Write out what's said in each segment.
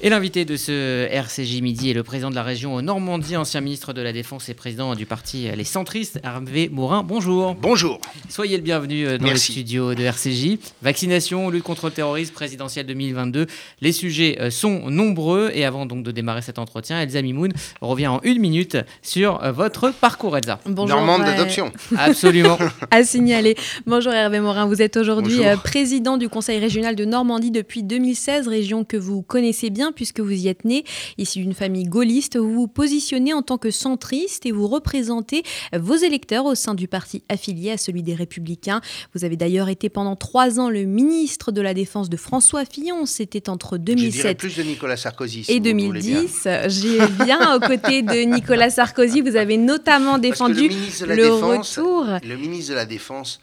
Et l'invité de ce RCJ Midi est le président de la région Normandie, ancien ministre de la Défense et président du parti Les Centristes, Hervé Morin. Bonjour. Bonjour. Soyez le bienvenu euh, dans le studio de RCJ. Vaccination, lutte contre le terrorisme, présidentielle 2022. Les sujets euh, sont nombreux. Et avant donc de démarrer cet entretien, Elsa Mimoun revient en une minute sur euh, votre parcours, Elsa. Bonjour. Normande d'adoption. Absolument. à signaler. Bonjour Hervé Morin. Vous êtes aujourd'hui président du Conseil régional de Normandie depuis 2016, région que vous connaissez bien puisque vous y êtes né, issu d'une famille gaulliste. Vous vous positionnez en tant que centriste et vous représentez vos électeurs au sein du parti affilié à celui des Républicains. Vous avez d'ailleurs été pendant trois ans le ministre de la Défense de François Fillon. C'était entre 2007 plus de Nicolas Sarkozy, et 2010. J'ai bien aux côtés de Nicolas Sarkozy. Vous avez notamment défendu le, retour. Le ministre de la Défense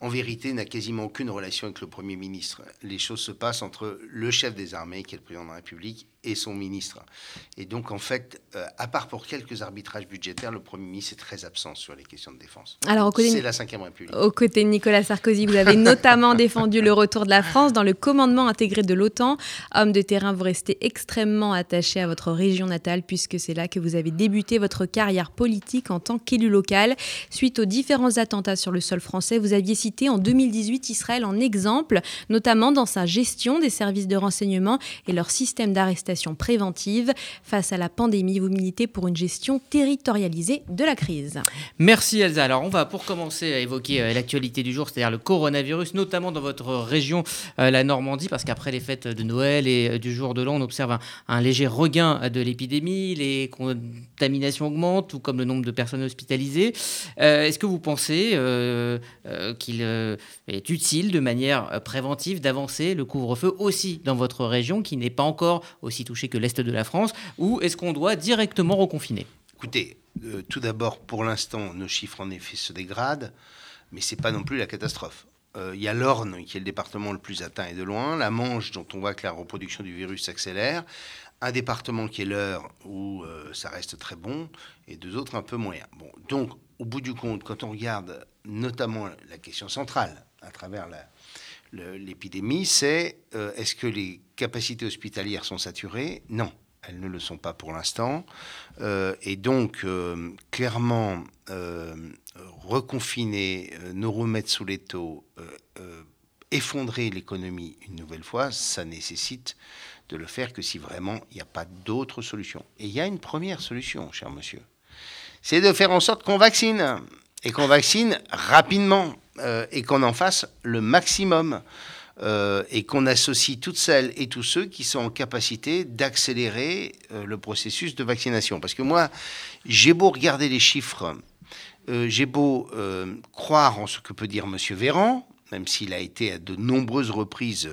en vérité, n'a quasiment aucune relation avec le Premier ministre. Les choses se passent entre le chef des armées, qui est le président de la République, et son ministre. Et donc, en fait, euh, à part pour quelques arbitrages budgétaires, le Premier ministre est très absent sur les questions de défense. Alors, c'est la Ve République. Aux côtés de Nicolas Sarkozy, vous avez notamment défendu le retour de la France dans le commandement intégré de l'OTAN. Homme de terrain, vous restez extrêmement attaché à votre région natale, puisque c'est là que vous avez débuté votre carrière politique en tant qu'élu local. Suite aux différents attentats sur le sol français, vous aviez cité en 2018 Israël en exemple, notamment dans sa gestion des services de renseignement et leur système d'arrestation préventive. Face à la pandémie, vous militez pour une gestion territorialisée de la crise. Merci Elsa. Alors on va pour commencer à évoquer euh, l'actualité du jour, c'est-à-dire le coronavirus, notamment dans votre région, euh, la Normandie, parce qu'après les fêtes de Noël et euh, du jour de l'an, on observe un, léger regain de l'épidémie, les contaminations augmentent, tout comme le nombre de personnes hospitalisées. Est-ce que vous pensez qu'il est utile de manière préventive d'avancer le couvre-feu aussi dans votre région qui n'est pas encore aussi touché que l'Est de la France, ou est-ce qu'on doit directement reconfiner? Écoutez, euh, tout d'abord, pour l'instant, nos chiffres en effet se dégradent, mais ce n'est pas non plus la catastrophe. Euh, il y a l'Orne, qui est le département le plus atteint et de loin, la Manche, dont on voit que la reproduction du virus s'accélère, un département qui est l'Eure, où euh, ça reste très bon, et deux autres un peu moyens. Bon, donc, au bout du compte, quand on regarde notamment la question centrale, à travers l'épidémie, c'est euh, est-ce que les capacités hospitalières sont saturées Non, elles ne le sont pas pour l'instant. Euh, et donc, euh, clairement, reconfiner, nous remettre sous les taux, effondrer l'économie une nouvelle fois, ça nécessite de le faire que si vraiment il n'y a pas d'autre solution. Et il y a une première solution, cher monsieur. C'est de faire en sorte qu'on vaccine. Et qu'on vaccine rapidement. Euh, et qu'on en fasse le maximum. Euh, et qu'on associe toutes celles et tous ceux qui sont en capacité d'accélérer euh, le processus de vaccination. Parce que moi, j'ai beau regarder les chiffres, j'ai beau croire en ce que peut dire M. Véran, même s'il a été à de nombreuses reprises,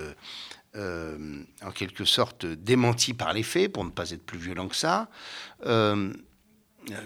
en quelque sorte, démenti par les faits, pour ne pas être plus violent que ça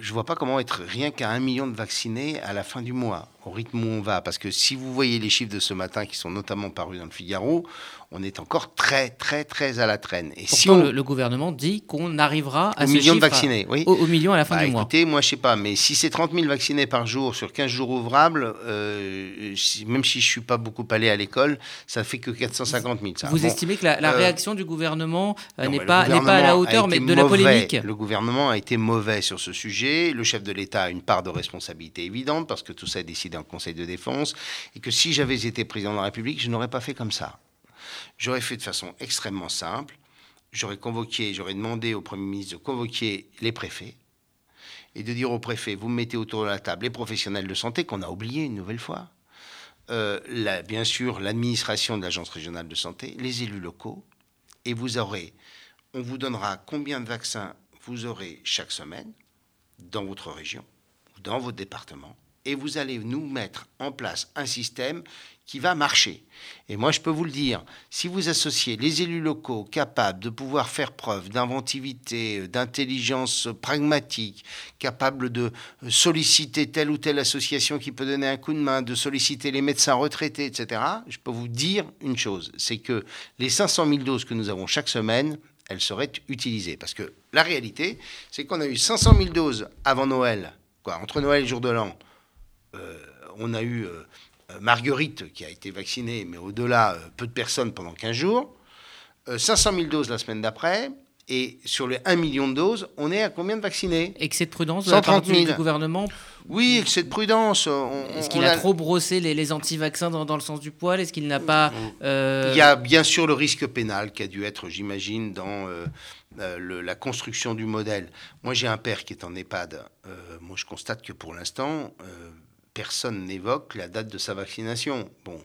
je ne vois pas comment être rien qu'à un million de vaccinés à la fin du mois, au rythme où on va. Parce que si vous voyez les chiffres de ce matin qui sont notamment parus dans le Figaro, on est encore très, très, très à la traîne. Et si le, gouvernement dit qu'on arrivera à au million de vaccinés, oui. Au, million à la fin bah, du mois. Écoutez, moi, je sais pas, mais si c'est 30 000 vaccinés par jour sur 15 jours ouvrables, euh, même si je suis pas beaucoup allé à l'école, ça fait que 450 000. Vous estimez que la, euh, réaction du gouvernement euh, n'est pas, pas à la hauteur mais de la polémique Le gouvernement a été mauvais sur ce sujet. Le chef de l'État a une part de responsabilité évidente parce que tout ça est décidé en Conseil de défense et que si j'avais été président de la République, je n'aurais pas fait comme ça. J'aurais fait de façon extrêmement simple. J'aurais convoqué, j'aurais demandé au Premier ministre de convoquer les préfets et de dire aux préfets, vous mettez autour de la table les professionnels de santé qu'on a oubliés une nouvelle fois, euh, bien sûr l'administration de l'Agence régionale de santé, les élus locaux, et vous aurez, on vous donnera combien de vaccins vous aurez chaque semaine dans votre région ou dans votre département, et vous allez nous mettre en place un système qui va marcher. Et moi, je peux vous le dire, si vous associez les élus locaux capables de pouvoir faire preuve d'inventivité, d'intelligence pragmatique, capables de solliciter telle ou telle association qui peut donner un coup de main, de solliciter les médecins retraités, etc., je peux vous dire une chose, c'est que les 500 000 doses que nous avons chaque semaine, elles seraient utilisées. Parce que la réalité, c'est qu'on a eu 500 000 doses avant Noël, quoi, entre Noël et jour de l'an. Euh, on a eu... Euh, Marguerite, qui a été vaccinée, mais au-delà, euh, peu de personnes pendant 15 jours. 500 euh, 000 doses la semaine d'après. Et sur les 1 million de doses, on est à combien de vaccinés? Excès de prudence de la part 130 000. du gouvernement? Oui, excès de prudence. Est-ce qu'il a, trop brossé les, les anti-vaccins dans, dans le sens du poil? Est-ce qu'il n'a pas... euh, Il y a bien sûr le risque pénal qui a dû être, j'imagine, dans euh, euh, le- la construction du modèle. Moi, j'ai un père qui est en EHPAD. Moi, je constate que pour l'instant, personne n'évoque la date de sa vaccination. Bon,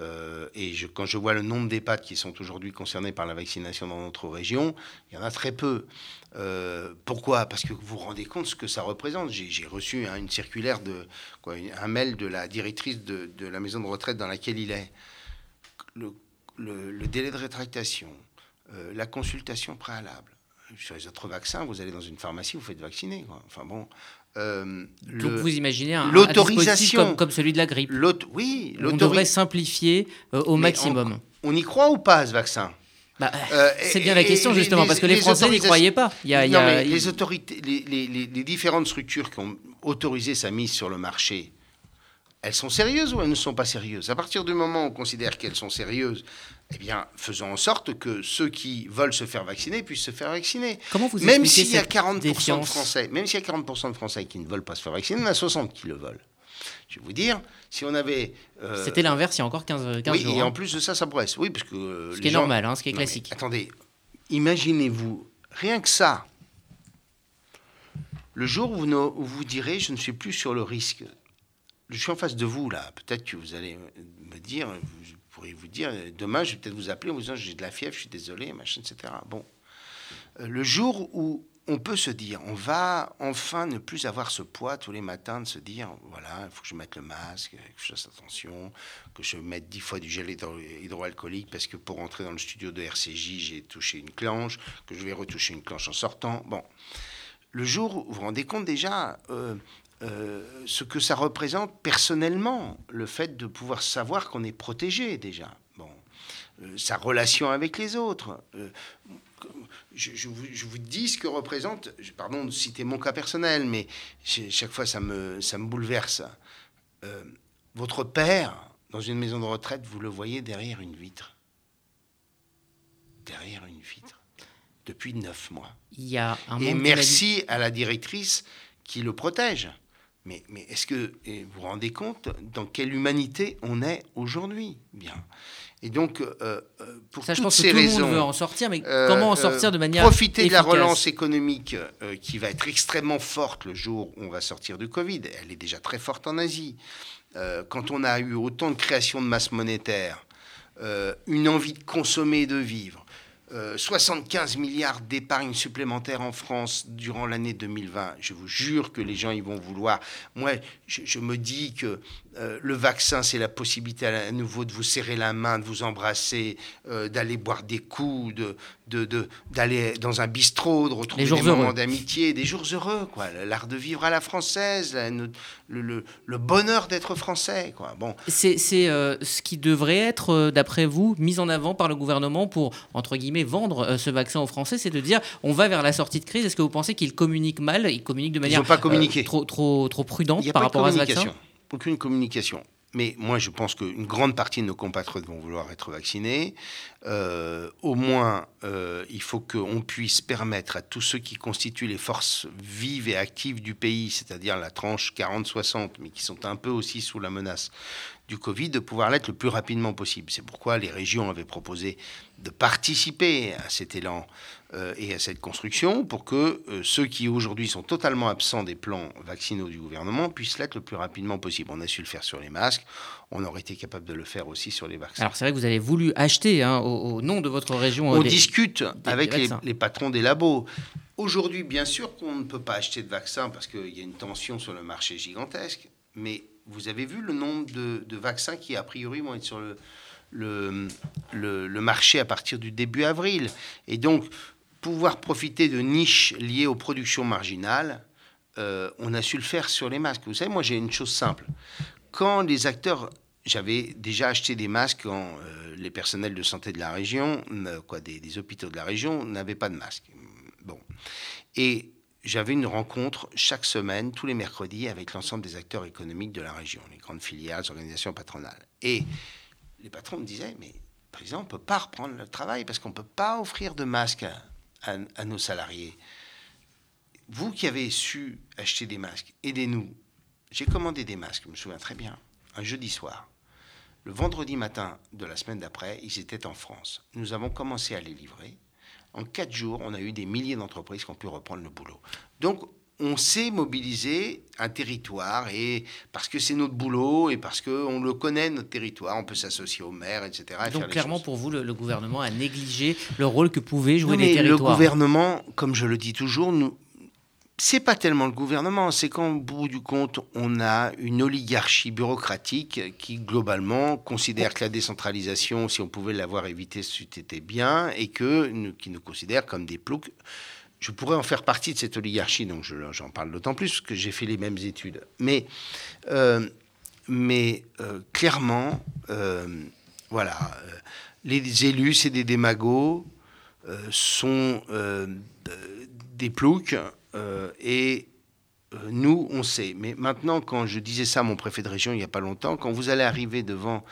euh, et quand je vois le nombre d'EHPAD qui sont aujourd'hui concernés par la vaccination dans notre région, il y en a très peu. Euh, pourquoi? Parce que vous vous rendez compte ce que ça représente. J'ai reçu hein, une circulaire de un mail de la directrice de, la maison de retraite dans laquelle il est. Le délai de rétractation, euh, la consultation préalable. Sur les autres vaccins, vous allez dans une pharmacie, vous faites vacciner. quoi. Enfin bon. euh, Donc le- vous imaginez un, l'autorisation. comme, comme celui de la grippe. l'aut- oui, On devrait simplifier euh, au Mais maximum. On y croit ou pas à ce vaccin? Bah, Euh, c'est bien la question justement, les- parce que les, les Français n'y croyaient pas. Il y a, il y Non, a- mais il- les autorités, les, les- les- les différentes structures qui ont autorisé sa mise sur le marché, elles sont sérieuses ou elles ne sont pas sérieuses? À partir du moment où on considère qu'elles sont sérieuses, eh bien, faisons en sorte que ceux qui veulent se faire vacciner puissent se faire vacciner. Comment vous Même s'il y a cette 40% de défiance Français, même s'il y a 40% de Français qui ne veulent pas se faire vacciner, il y en a 60 qui le veulent. Je vais vous dire, si on avait... euh, C'était l'inverse il y a encore 15, 15 oui, jours. et hein. en plus de ça, ça progresse. Oui, parce que... euh, Ce les qui est gens- normal, hein, ce qui est non, mais classique. attendez, imaginez-vous, rien que ça, le jour où vous, où vous direz je ne suis plus sur le risque, je suis en face de vous là, peut-être que vous allez me dire, vous, je pourrais vous dire, demain je vais peut-être vous appeler en vous disant j'ai de la fièvre, je suis désolé, machin, etc. Bon, Euh, le jour où on peut se dire, on va enfin ne plus avoir ce poids tous les matins de se dire, voilà, il faut que je mette le masque, que je fasse attention, que je mette dix fois du gel hydro- hydroalcoolique parce que pour entrer dans le studio de RCJ, j'ai touché une clanche, que je vais retoucher une clanche en sortant. Bon, le jour où vous vous rendez compte déjà euh, euh, ce que ça représente personnellement, le fait de pouvoir savoir qu'on est protégé déjà. Bon, Euh, sa relation avec les autres. Euh, je, je vous, je vous dis ce que représente, pardon de citer mon cas personnel, mais chaque fois ça me, ça me bouleverse. Votre père, dans une maison de retraite, vous le voyez derrière une vitre. Derrière une vitre. Depuis neuf mois. Il y a un Et merci à la directrice qui le protège. Mais, mais est-ce que vous vous rendez compte dans quelle humanité on est aujourd'hui? Bien. Et donc, euh, euh, pour Ça, je toutes pense que ces tout le raisons, monde veut en sortir, mais euh, comment en sortir de manière Profiter de la relance économique euh, qui va être extrêmement forte le jour où on va sortir du Covid. Elle est déjà très forte en Asie. Quand on a eu autant de création de masse monétaire, une envie de consommer et de vivre, euh, 75 milliards d'épargne supplémentaire en France durant l'année 2020. Je vous jure que les gens ils vont vouloir. Moi, je me dis que euh, le vaccin, c'est la possibilité à, nouveau de vous serrer la main, de vous embrasser, euh, d'aller boire des coups, de, de, de- d'aller dans un bistrot, de retrouver des moments d'amitié, des jours heureux, quoi. L'art de vivre à la française, la- le, le- le bonheur d'être français, quoi. Bon, C'est c'est, euh, ce qui devrait être, d'après vous, mis en avant par le gouvernement pour, entre guillemets, vendre ce vaccin aux Français, c'est de dire on va vers la sortie de crise. Est-ce que vous pensez qu'ils communiquent mal Ils communiquent de manière n'ont pas communiqué. trop, trop, trop prudente par rapport à ce vaccin? Aucune communication. Mais moi, je pense qu'une grande partie de nos compatriotes vont vouloir être vaccinés. Euh, au moins, euh, il faut qu'on puisse permettre à tous ceux qui constituent les forces vives et actives du pays, c'est-à-dire la tranche 40-60, mais qui sont un peu aussi sous la menace du Covid, de pouvoir l'être le plus rapidement possible. C'est pourquoi les régions avaient proposé de participer à cet élan euh, et à cette construction pour que euh, ceux qui aujourd'hui sont totalement absents des plans vaccinaux du gouvernement puissent l'être le plus rapidement possible. On a su le faire sur les masques, on aurait été capable de le faire aussi sur les vaccins. Alors c'est vrai que vous avez voulu acheter hein, au, au nom de votre région. on discute avec des les, les patrons des labos. Aujourd'hui, bien sûr qu'on ne peut pas acheter de vaccins parce qu'il y a une tension sur le marché gigantesque, mais vous avez vu le nombre de, vaccins qui, a priori, vont être sur le marché à partir du début avril? Et donc, pouvoir profiter de niches liées aux productions marginales, euh, on a su le faire sur les masques. Vous savez, moi, j'ai une chose simple. Quand les acteurs j'avais déjà acheté des masques quand euh, les personnels de santé de la région, euh, quoi, des, des hôpitaux de la région, n'avaient pas de masques. Bon. Et j'avais une rencontre chaque semaine, tous les mercredis, avec l'ensemble des acteurs économiques de la région, les grandes filiales, les organisations patronales. Et les patrons me disaient, mais président, on ne peut pas reprendre le travail parce qu'on ne peut pas offrir de masques à, à, nos salariés. Vous qui avez su acheter des masques, aidez-nous. J'ai commandé des masques, je me souviens très bien, un jeudi soir. Le vendredi matin de la semaine d'après, ils étaient en France. Nous avons commencé à les livrer. En quatre jours, on a eu des milliers d'entreprises qui ont pu reprendre le boulot. Donc, on sait mobiliser un territoire et parce que c'est notre boulot et parce qu'on le connaît notre territoire, on peut s'associer au maire, etc. Donc clairement pour vous, le, gouvernement a négligé le rôle que pouvaient jouer les territoires. Le gouvernement, comme je le dis toujours, nous, c'est pas tellement le gouvernement, c'est qu'au bout du compte, on a une oligarchie bureaucratique qui, globalement, considère que la décentralisation, si on pouvait l'avoir évité, c'était bien, et que, qui nous considère comme des ploucs je pourrais en faire partie de cette oligarchie, donc j'en parle d'autant plus que j'ai fait les mêmes études. Mais, euh, mais euh, clairement, euh, voilà, les élus, c'est des démagos, sont des ploucs, et nous, on sait. Mais maintenant, quand je disais ça à mon préfet de région il n'y a pas longtemps, quand vous allez arriver devant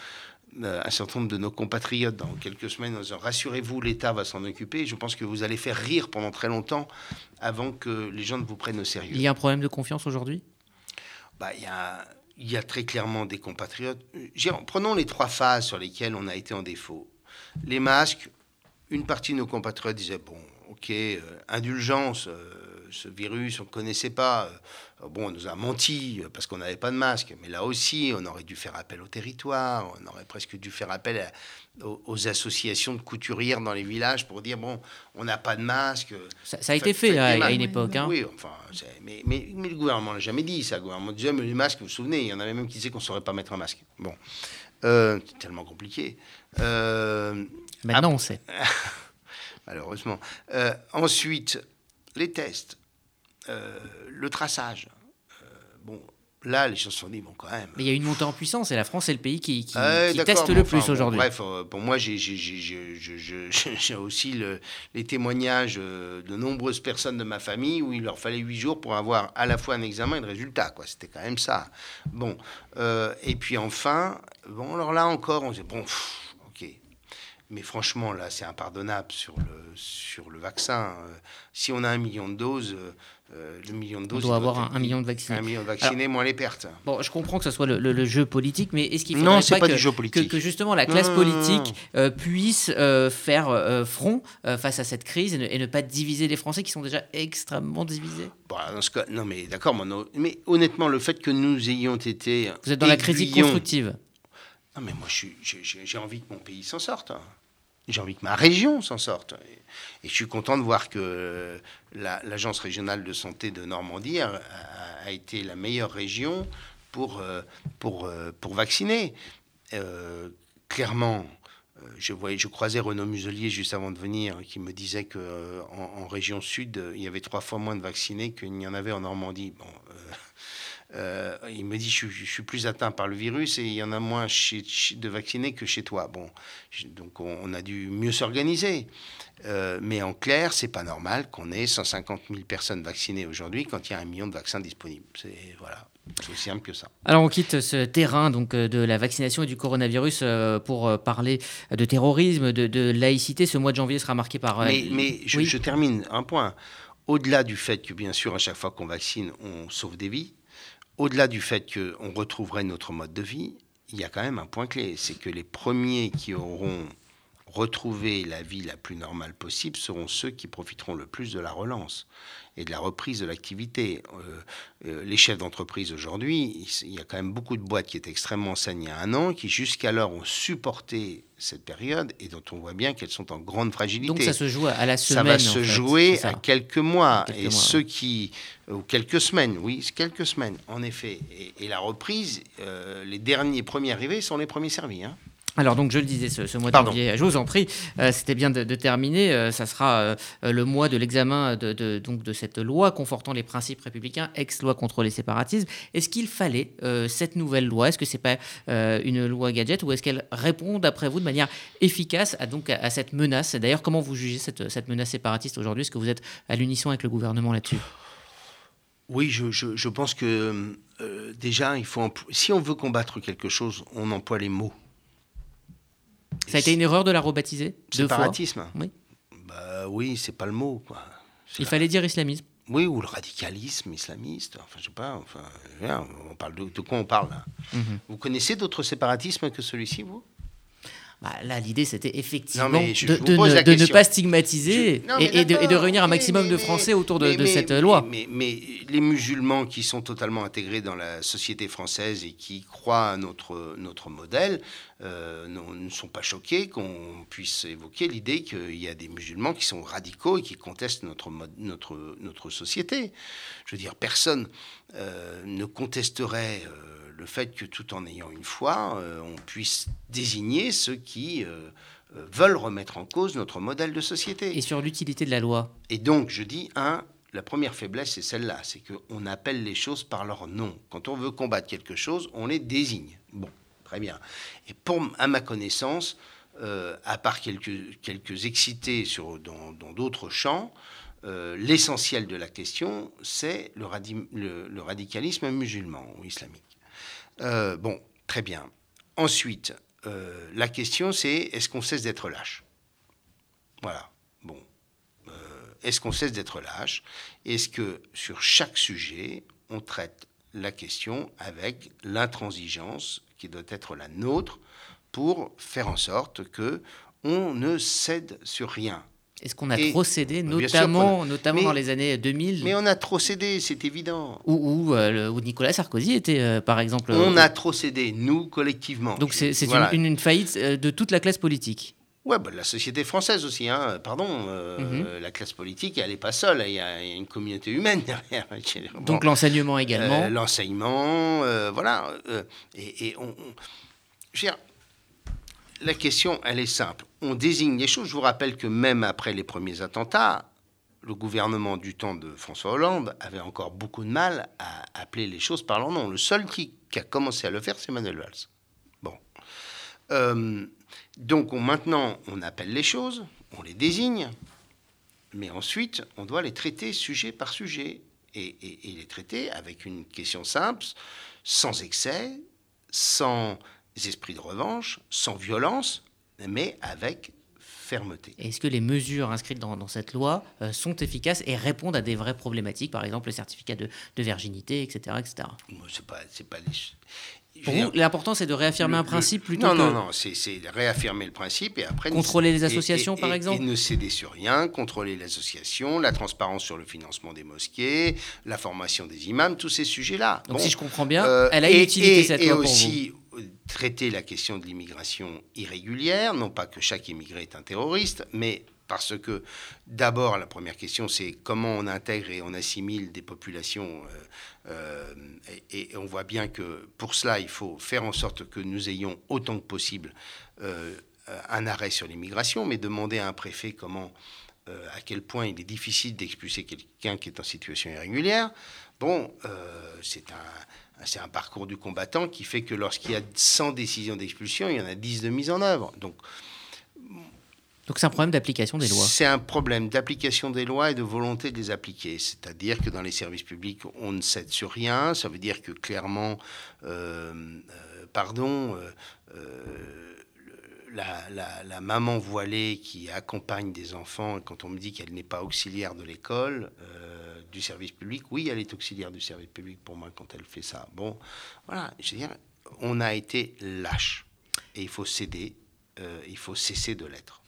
euh, un certain nombre de nos compatriotes dans quelques semaines en disant rassurez-vous, l'État va s'en occuper. Je pense que vous allez faire rire pendant très longtemps avant que les gens ne vous prennent au sérieux. Il y a un problème de confiance aujourd'hui? Bah, il, y a, il y a très clairement des compatriotes. Prenons les trois phases sur lesquelles on a été en défaut. Les masques, une partie de nos compatriotes disaient bon, ok, euh, indulgence. Euh, ce virus, on ne connaissait pas. Euh, bon, on nous a menti parce qu'on n'avait pas de masque, mais là aussi, on aurait dû faire appel au territoire, on aurait presque dû faire appel aux, associations de couturières dans les villages pour dire, bon, on n'a pas de masque. Ça, a été fait à, une époque. Hein. Oui, enfin, mais, mais, le gouvernement l'a jamais dit, ça. Le gouvernement disait, mais les masques, vous vous souvenez, il y en avait même qui disaient qu'on ne saurait pas mettre un masque. Bon, euh, c'est tellement compliqué. Euh, Maintenant, on sait. Malheureusement. Euh, ensuite, les tests. Euh, le traçage. Euh, bon, là, les choses sont dit, bon, quand même. Mais il y a une montée en puissance et la France est le pays qui, qui, teste le plus aujourd'hui. bref, pour moi, j'ai aussi le, les témoignages de nombreuses personnes de ma famille où il leur fallait huit jours pour avoir à la fois un examen et le résultat. C'était quand même ça. Bon, et puis enfin, bon, alors là encore, on s'est bon, ok. Mais franchement, là, c'est impardonnable sur le, sur le vaccin. si on a un million de doses, euh, le million de doses. On doit avoir un, million de vaccinés. Un million de vaccinés, moins les pertes. Bon, je comprends que ce soit le, jeu politique, mais est-ce qu'il faudrait pas, que, jeu politique. Que, justement la classe politique euh, puisse euh, faire front face à cette crise et ne, pas diviser les Français qui sont déjà extrêmement divisés? Bah, dans ce cas, Non, mais d'accord, mais honnêtement, le fait que nous ayons été. Vous êtes dans la critique constructive Non, mais moi, j'ai envie que mon pays s'en sorte. J'ai envie que ma région s'en sorte. Et, je suis content de voir que l'Agence régionale de santé de Normandie a, été la meilleure région pour, euh, pour, euh, pour vacciner. Euh, clairement, je, voyais, je croisais Renaud Muselier juste avant de venir qui me disait qu'en en, région sud, il y avait trois fois moins de vaccinés qu'il n'y en avait en Normandie. Bon, euh, il me dit je, suis plus atteint par le virus et il y en a moins de vaccinés que chez toi. Bon, donc on, a dû mieux s'organiser. Euh, mais en clair, c'est pas normal qu'on ait 150 000 personnes vaccinées aujourd'hui quand il y a un million de vaccins disponibles. C'est voilà. C'est aussi simple que ça. Alors on quitte ce terrain donc euh, de la vaccination et du coronavirus pour parler de terrorisme, de, laïcité. Ce mois de janvier sera marqué par. Mais, mais je, je, termine un point. Au-delà du fait que bien sûr à chaque fois qu'on vaccine, on sauve des vies, au-delà du fait qu'on retrouverait notre mode de vie, il y a quand même un point clé, c'est que les premiers qui auront retrouvé la vie la plus normale possible seront ceux qui profiteront le plus de la relance et de la reprise de l'activité. Euh, euh, les chefs d'entreprise aujourd'hui, il y a quand même beaucoup de boîtes qui étaient extrêmement saines il y a un an, qui jusqu'alors ont supporté cette période et dont on voit bien qu'elles sont en grande fragilité. Donc ça se joue à la semaine. Ça va se jouer à quelques mois. et ceux qui, euh, ou quelques semaines, oui, quelques semaines, en effet. Et, la reprise, les derniers premiers arrivés sont les premiers servis. Hein. Alors donc je le disais, ce, mois de janvier, je vous en prie, euh, c'était bien de, terminer. Euh, ça sera euh, le mois de l'examen de, donc de cette loi confortant les principes républicains, ex-loi contre les séparatismes. Est-ce qu'il fallait cette nouvelle loi? Est-ce que c'est pas une loi gadget ou est-ce qu'elle répond, d'après vous, de manière efficace à, donc, à, cette menace? D'ailleurs, comment vous jugez cette, cette menace séparatiste aujourd'hui? Est-ce que vous êtes à l'unisson avec le gouvernement là-dessus? Oui, je, je, pense que déjà, il faut si on veut combattre quelque chose, on emploie les mots. Ça a été une erreur de la rebaptiser Séparatisme Oui. Bah oui, c'est pas le mot. Quoi. Il fallait dire islamisme. Oui, ou le radicalisme islamiste. Enfin, je sais pas. Enfin, on parle de, quoi on parle là mhm. Vous connaissez d'autres séparatismes que celui-ci, vous? Bah, là, l'idée, c'était effectivement de, ne, pas stigmatiser et, de, réunir un maximum de Français autour de, cette loi. Mais, les musulmans qui sont totalement intégrés dans la société française et qui croient à notre, notre modèle euh, ne sont pas choqués qu'on puisse évoquer l'idée qu'il y a des musulmans qui sont radicaux et qui contestent notre, notre, notre société. Je veux dire, personne euh, ne contesterait... Euh, le fait que tout en ayant une foi, euh, on puisse désigner ceux qui euh, euh, veulent remettre en cause notre modèle de société. Et sur l'utilité de la loi Et donc, je dis, un, la première faiblesse, c'est celle-là, c'est qu'on appelle les choses par leur nom. Quand on veut combattre quelque chose, on les désigne. Bon, très bien. Et pour, à ma connaissance, à part quelques, quelques excités sur, dans d'autres champs, l'essentiel de la question, c'est le, le, radicalisme musulman ou islamique. Euh, bon, très bien. Ensuite, euh, la question c'est est-ce qu'on cesse d'être lâche? Voilà. Bon. Euh, est-ce qu'on cesse d'être lâche? Est-ce que sur chaque sujet, on traite la question avec l'intransigeance qui doit être la nôtre pour faire en sorte que on ne cède sur rien? Est-ce qu'on a trop cédé, notamment, notamment dans les années 2000 Mais on a trop cédé, c'est évident. Où, euh, Nicolas Sarkozy était, euh, par exemple. On a trop cédé, nous, collectivement. Donc c'est une, faillite euh, de toute la classe politique Ouais, bah, la société française aussi, hein. pardon. Mhm. La classe politique, elle n'est pas seule, il y, a une communauté humaine derrière. Donc l'enseignement également L'enseignement, voilà. et, et on, dire, la question, elle est simple. On désigne les choses. Je vous rappelle que même après les premiers attentats, le gouvernement du temps de François Hollande avait encore beaucoup de mal à appeler les choses par leur nom. Le seul qui, a commencé à le faire, c'est Manuel Valls. Bon. Euh, donc maintenant, on appelle les choses, on les désigne, mais ensuite, on doit les traiter sujet par sujet. et les traiter avec une question simple, sans excès, sans esprits de revanche, sans violence, mais avec fermeté. Est-ce que les mesures inscrites dans, cette loi euh, sont efficaces et répondent à des vraies problématiques, par exemple le certificat de, virginité, etc. etc. C'est pas, pas Pour vous, l'important, c'est de réaffirmer un principe plutôt non, que... Non, non, c'est réaffirmer le principe et après... Contrôler les associations, par exemple et, ne céder sur rien, contrôler l'association, la transparence sur le financement des mosquées, la formation des imams, tous ces sujets-là. Donc, si je comprends bien, euh, elle a une utilité, cette loi, pour aussi, traiter la question de l'immigration irrégulière, non pas que chaque immigré est un terroriste, mais parce que d'abord, la première question, c'est comment on intègre et on assimile des populations. Euh, euh, et, on voit bien que pour cela, il faut faire en sorte que nous ayons autant que possible euh, un arrêt sur l'immigration, mais demander à un préfet comment, à quel point il est difficile d'expulser quelqu'un qui est en situation irrégulière. Bon, c'est un c'est un parcours du combattant qui fait que lorsqu'il y a 100 décisions d'expulsion, il y en a 10 de mise en œuvre. Donc, donc c'est un problème d'application des lois. C'est un problème d'application des lois et de volonté de les appliquer. C'est-à-dire que dans les services publics, on ne cède sur rien. Ça veut dire que clairement, euh, euh, pardon, euh, la, la, maman voilée qui accompagne des enfants, quand on me dit qu'elle n'est pas auxiliaire de l'école, du service public. Oui, elle est auxiliaire du service public pour moi quand elle fait ça. Bon, voilà, je veux dire, on a été lâche et il faut céder, euh, il faut cesser de l'être.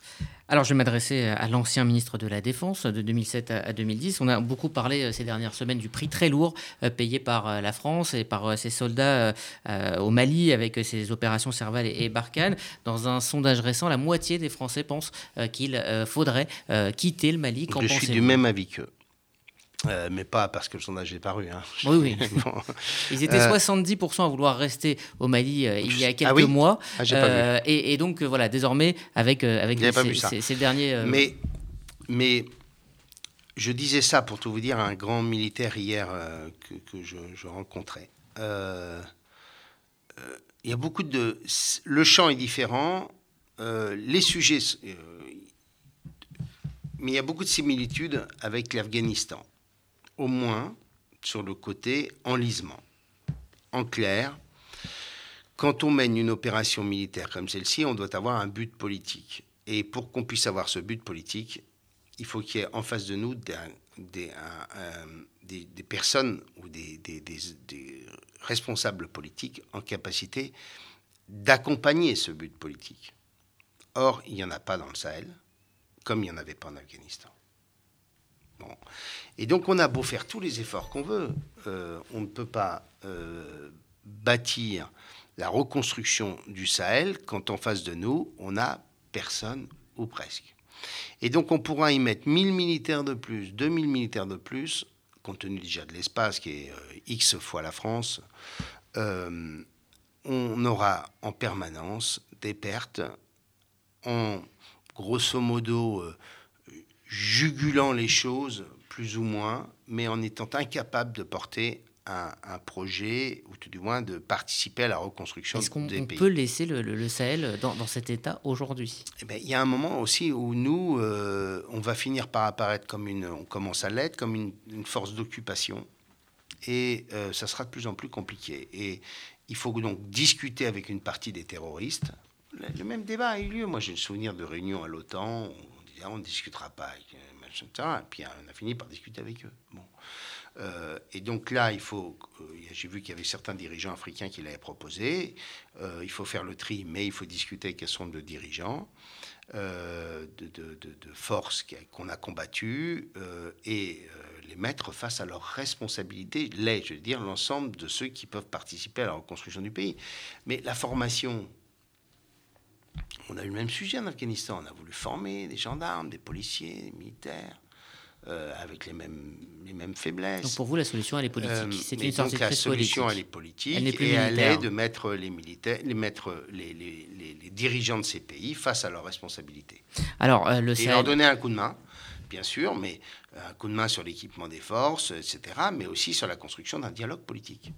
Alors, je vais m'adresser à l'ancien ministre de la Défense de 2007 à 2010. On a beaucoup parlé euh, ces dernières semaines du prix très lourd euh, payé par la France et par ses soldats au Mali avec ses opérations Serval et Barkhane. Dans un sondage récent, la moitié des Français pensent qu'il faudrait quitter le Mali. je suis du même avis qu'eux. Euh, mais pas parce que le sondage est paru. Hein. Oui, oui. Ils étaient 70% euh, à vouloir rester au Mali euh, il y a ah quelques mois. Ah, et, donc, voilà, désormais, avec, avec ces, ces, derniers. Mais, mais je disais ça pour tout vous dire à un grand militaire hier que, que, je, je rencontrais. il y a beaucoup de. Le champ est différent. les sujets. mais il y a beaucoup de similitudes avec l'Afghanistan au moins sur le côté enlisement. En clair, quand on mène une opération militaire comme celle-ci, on doit avoir un but politique. Et pour qu'on puisse avoir ce but politique, il faut qu'il y ait en face de nous des, des, personnes ou des, responsables politiques en capacité d'accompagner ce but politique. Or, il n'y en a pas dans le Sahel, comme il n'y en avait pas en Afghanistan. Et donc, on a beau faire tous les efforts qu'on veut, euh, on ne peut pas euh, bâtir la reconstruction du Sahel quand en face de nous, on n'a personne ou presque. Et donc, on pourra y mettre 1000 militaires de plus, 2000 militaires de plus, compte tenu déjà de l'espace qui est euh, X fois la France, on aura en permanence des pertes en grosso modo jugulant les choses plus ou moins, mais en étant incapable de porter un, projet, ou tout du moins de participer à la reconstruction Est-ce qu'on peut laisser le, Sahel dans, cet état aujourd'hui? Eh ben, Il y a un moment aussi où nous, euh, on va finir par apparaître comme une, on commence à l'être, comme une, force d'occupation, et euh, ça sera de plus en plus compliqué. Et il faut donc discuter avec une partie des terroristes. Le, même débat a eu lieu. Moi, j'ai le souvenir de réunions à l'OTAN. On ne discutera pas avec et puis on a fini par discuter avec eux. Bon. Euh, et donc là, il faut. J'ai vu qu'il y avait certains dirigeants africains qui l'avaient proposé. Euh, il faut faire le tri, mais il faut discuter avec un nombre de dirigeants, euh, de, de, de, forces qu'on a combattues et les mettre face à leurs responsabilités, les, je veux dire, l'ensemble de ceux qui peuvent participer à la reconstruction du pays. Mais la formation, on a eu le même sujet en Afghanistan. On a voulu former des gendarmes, des policiers, des militaires. Euh, avec les mêmes, les mêmes faiblesses. Donc pour vous, la solution, elle est politique. Euh, c'est une sorte de la solution, elle est politique. Elle et elle est de mettre les militaires, les, mettre les, les, les, dirigeants de ces pays face à leurs responsabilités. Alors, euh, le et leur donner un coup de main, bien sûr, mais un coup de main sur l'équipement des forces, etc., mais aussi sur la construction d'un dialogue politique.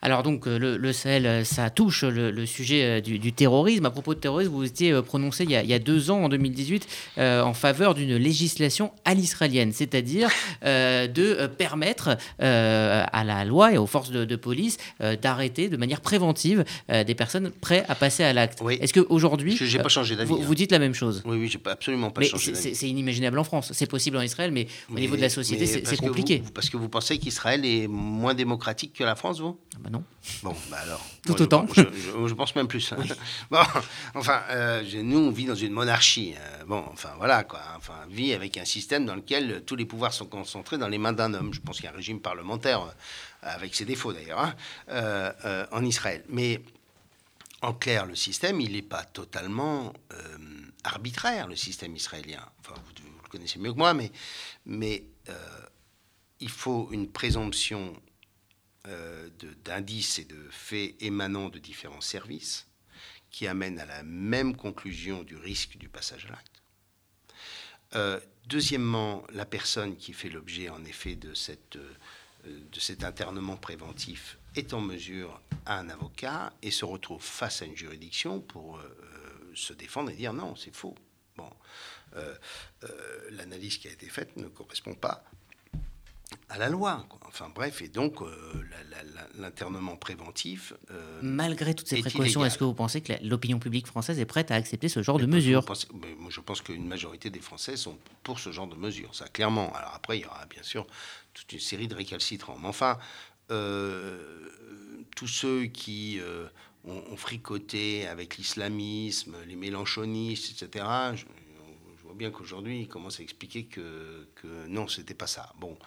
Alors donc euh, le, Sahel, euh, ça touche le, sujet euh, du, terrorisme. À propos de terrorisme, vous étiez prononcé il y, a, deux ans, en 2018, en faveur d'une législation à l'israélienne, c'est-à-dire de permettre à la loi et aux forces de, police d'arrêter de manière préventive des personnes prêtes à passer à l'acte. Est-ce qu'aujourd'hui, j'ai pas changé d'avis. Vous, vous, dites la même chose? Oui, oui, j'ai absolument pas changé d'avis. C'est inimaginable en France. C'est possible en Israël, mais, au niveau de la société, c'est compliqué. parce que vous pensez qu'Israël est moins démocratique que la France, vous? Ah bah non. Bon, bah alors. Tout autant. Je, pense même plus. Hein. Bon, enfin, euh, nous, on vit dans une monarchie. Hein. bon, enfin, voilà, quoi. Enfin, on vit avec un système dans lequel tous les pouvoirs sont concentrés dans les mains d'un homme. Je pense qu'il y a un régime parlementaire, euh, avec ses défauts d'ailleurs, hein, euh, en Israël. Mais en clair, le système, il n'est pas totalement arbitraire, le système israélien. Enfin, vous, vous, le connaissez mieux que moi, mais, mais il faut une présomption euh, d'indices et de faits émanant de différents services qui amènent à la même conclusion du risque du passage à l'acte. Euh, deuxièmement, la personne qui fait l'objet en effet de, euh, de cet internement préventif est en mesure à un avocat et se retrouve face à une juridiction pour se défendre et dire non, c'est faux. Bon, l'analyse qui a été faite ne correspond pas à la loi. Enfin bref, et donc euh, l'internement préventif. Euh, Malgré toutes ces précautions, est-ce que vous pensez que l'opinion publique française est prête à accepter ce genre de mesures Moi, je pense qu'une majorité des Français sont pour ce genre de mesures, ça clairement. Alors après, il y aura bien sûr toute une série de récalcitrants. Mais enfin, euh, tous ceux qui ont, fricoté avec l'islamisme, les mélanchonistes, etc., je, bien qu'aujourd'hui, ils commencent à expliquer que, que non, c'était pas ça. Bon.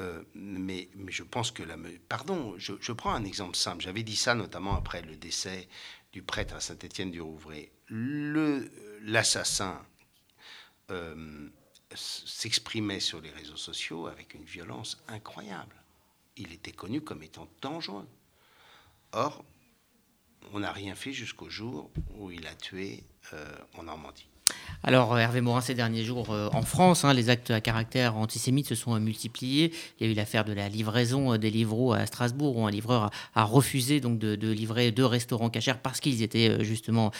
Euh, mais, mais, je pense que la... Pardon, je, prends un exemple simple. J'avais dit ça notamment après le décès du prêtre à Saint-Étienne du Rouvray. L'assassin euh, s'exprimait sur les réseaux sociaux avec une violence incroyable. Il était connu comme étant dangereux. Or, on n'a rien fait jusqu'au jour où il a tué euh, en Normandie. Alors, Hervé Morin, ces derniers jours euh, en France, hein, les actes à caractère antisémite se sont multipliés. Il y a eu l'affaire de la livraison euh, des livreaux à Strasbourg, où un livreur a, refusé donc de, livrer deux restaurants cachers parce qu'ils étaient euh, justement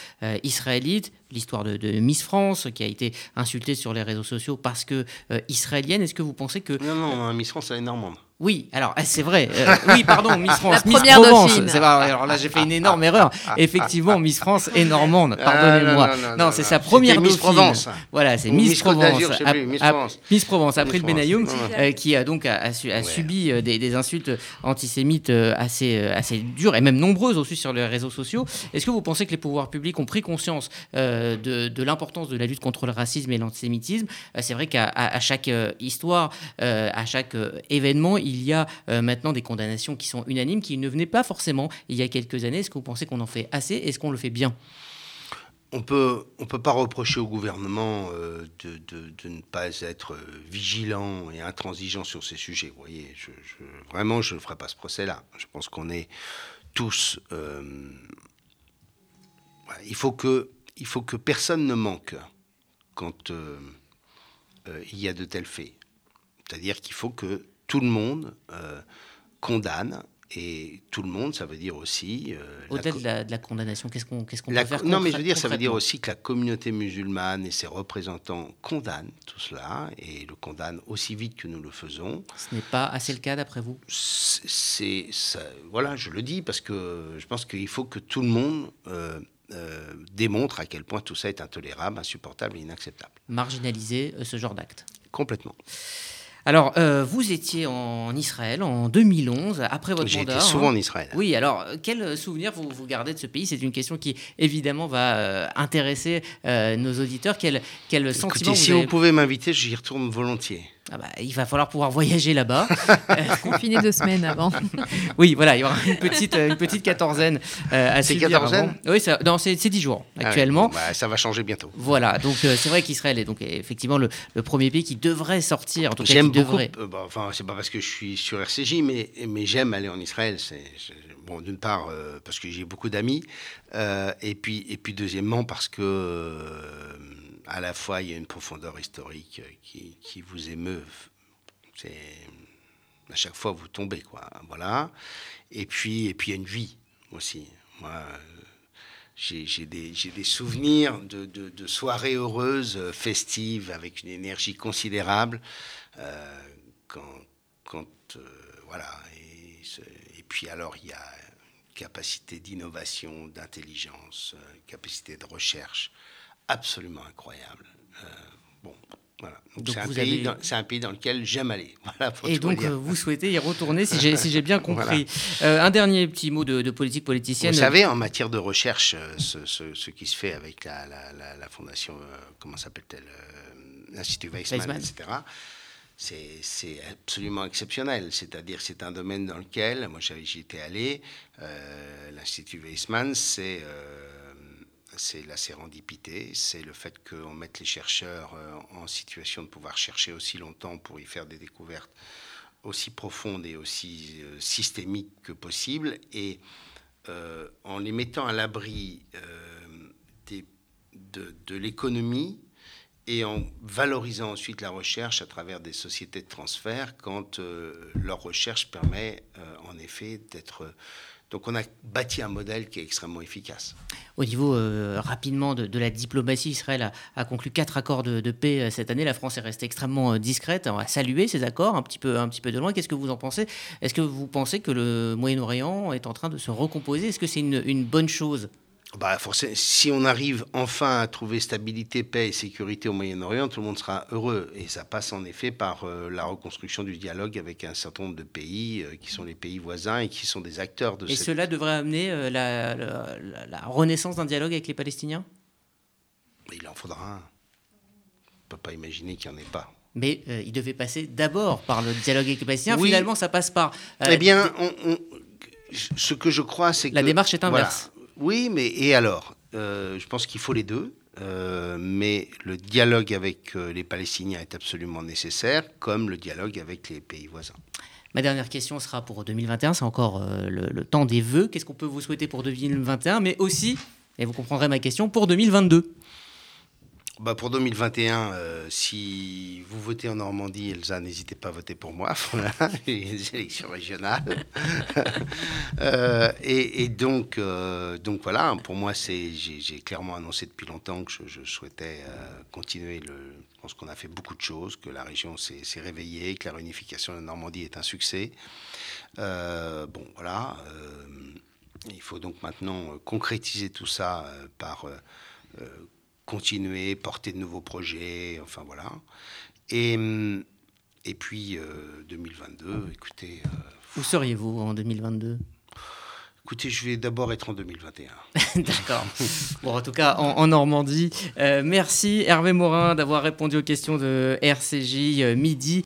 israélites. L'histoire de, Miss France, qui a été insultée sur les réseaux sociaux parce que israélienne. Est-ce que vous pensez que... Non, non, Miss France, elle est normande. Oui, alors eh, c'est vrai. Euh, oui, pardon, Miss France, Miss Provence. C'est vrai, alors là, j'ai fait une énorme erreur. Effectivement, Miss France est normande. Ah, Pardonnez-moi. non, non, non, non, non, c'est sa première Miss. Provence. Voilà, c'est Miss, Miss Provence. Miss ap- Provence. Miss Provence, après Miss le. Benayoum, euh, qui a donc a, a su- a Ouais. subi euh, des, des insultes antisémites assez, assez dures et même nombreuses aussi sur les réseaux sociaux. Est-ce que vous pensez que les pouvoirs publics ont pris conscience de, de l'importance de la lutte contre le racisme et l'antisémitisme? C'est vrai qu'à chaque histoire, à chaque événement, il y a euh, maintenant des condamnations qui sont unanimes, qui ne venaient pas forcément il y a quelques années. Est-ce que vous pensez qu'on en fait assez? Est-ce qu'on le fait bien? On peut, on peut pas reprocher au gouvernement euh, de, ne pas être euh, vigilant et intransigeant sur ces sujets. Vous voyez, vraiment, je ne ferai pas ce procès-là. Je pense qu'on est tous. il faut que, il faut que personne ne manque quand il y a de tels faits. C'est-à-dire qu'il faut que tout le monde euh, condamne. Et tout le monde, ça veut dire aussi... euh, Au-delà de la, de la condamnation, qu'est-ce qu'on qu'on la peut faire non, mais je veux dire, ça veut dire aussi que la communauté musulmane et ses représentants condamnent tout cela et le condamnent aussi vite que nous le faisons. Ce n'est pas assez le cas d'après vous? C'est, voilà, je le dis parce que je pense qu'il faut que tout le monde euh, euh, démontre à quel point tout ça est intolérable, insupportable et inacceptable. Marginaliser euh, ce genre d'acte. Complètement. Alors, euh, vous étiez en Israël en 2011, après votre mandat. été souvent hein. en Israël. Oui, alors, euh, quel souvenir vous, vous gardez de ce pays? C'est une question qui, évidemment, va euh, intéresser euh, nos auditeurs. Quel, quel sentiment Écoutez, vous si avez vous pouvez m'inviter, j'y retourne volontiers. Ah bah, Il va falloir pouvoir voyager là-bas. Confiné deux semaines avant. oui, voilà, il y aura une petite, euh, une petite quatorzaine euh, à C'est quatorzaine? Oui, ça- non, c'est c'est 10 jours Ah oui, actuellement. bon, bah, ça va changer bientôt. Voilà, donc euh, c'est vrai qu'Israël est donc effectivement le, le premier pays qui devrait sortir, en tout cas qui J'aime beaucoup. devrait. euh, bah, enfin, c'est pas parce que je suis sur RCJ, mais, mais j'aime aller en Israël. C'est c'est- bon, d'une part euh, parce que j'ai beaucoup d'amis, euh, et puis et puis deuxièmement parce que euh, à la fois il y a une profondeur historique euh, qui, qui vous émeut. C'est à chaque fois vous tombez quoi. Voilà. Et puis et puis il y a une vie aussi. Moi. j'ai des, des souvenirs de, de- soirées heureuses, euh, festives, avec une énergie considérable. euh, quand, quand, voilà. Et, puis alors, il y a capacité d'innovation, d'intelligence, capacité de recherche absolument incroyable. Euh, bon, voilà. C'est un, avez- un pays dans lequel j'aime aller. Voilà, Et donc, dire. vous souhaitez y retourner, si j'ai si bien compris. Euh, un dernier petit mot de, de politique politicienne. Vous savez, en matière de recherche, euh, ce, ce- ce qui se fait avec la, la- la- la fondation, euh, comment s'appelle-t-elle L'Institut Weizmann, Weizmann. etc. C'est absolument exceptionnel. C'est-à-dire, c'est un domaine dans lequel, moi j'y étais allé, l'Institut Weizmann, c'est c'est la sérendipité, c'est le fait qu'on mette les chercheurs euh, en situation de pouvoir chercher aussi longtemps pour y faire des découvertes aussi profondes et aussi euh, systémiques que possible. Et euh, en les mettant à l'abri de, de l'économie et en valorisant ensuite la recherche à travers des sociétés de transfert quand leur recherche permet en effet d'être... Donc on a bâti un modèle qui est extrêmement efficace. Au niveau euh, rapidement de, la diplomatie, Israël a, conclu quatre accords de, paix euh, cette année. La France est restée extrêmement euh, discrète. On a salué ces accords un petit peu, un petit peu de loin. Qu'est-ce que vous en pensez? Est-ce que vous pensez que le Moyen-Orient est en train de se recomposer? Est-ce que c'est une bonne chose? Bah, forcément, si on arrive enfin à trouver stabilité, paix et sécurité au Moyen-Orient, tout le monde sera heureux. Et ça passe en effet par euh, la reconstruction du dialogue avec un certain nombre de pays euh, qui sont les pays voisins et qui sont des acteurs de Et cette... cela devrait amener euh, la, la- la- la renaissance d'un dialogue avec les Palestiniens? Il en faudra un. On ne peut pas imaginer qu'il n'y en ait pas. Mais il devait passer d'abord par le dialogue avec les Palestiniens. Oui. Finalement, ça passe par. eh bien, on- on- ce que je crois, c'est que... La démarche est voilà. Oui, mais et alors? Euh, Je pense qu'il faut les deux. euh, mais le dialogue avec euh, les Palestiniens est absolument nécessaire, comme le dialogue avec les pays voisins. Ma dernière question sera pour 2021. C'est encore le, le temps des vœux. Qu'est-ce qu'on peut vous souhaiter pour 2021 Mais aussi, et vous comprendrez ma question, pour 2022 bah pour 2021, euh, si vous votez en Normandie, Elsa, n'hésitez pas à voter pour moi. Voilà, les élections régionales. Euh, et, donc, euh, donc voilà, pour moi, j'ai, clairement annoncé depuis longtemps que je, souhaitais continuer. Je pense qu'on a fait beaucoup de choses, que la région s'est, réveillée, que la réunification de la Normandie est un succès. bon, voilà. il faut donc maintenant concrétiser tout ça par continuer, porter de nouveaux projets, enfin voilà. Et, hum, et puis 2022, euh, écoutez. Euh, Où seriez-vous en 2022 Écoutez, je vais d'abord être en 2021. D'accord. Bon, en tout cas, en, Normandie. Euh, merci Hervé Morin d'avoir répondu aux questions de RCJ Midi.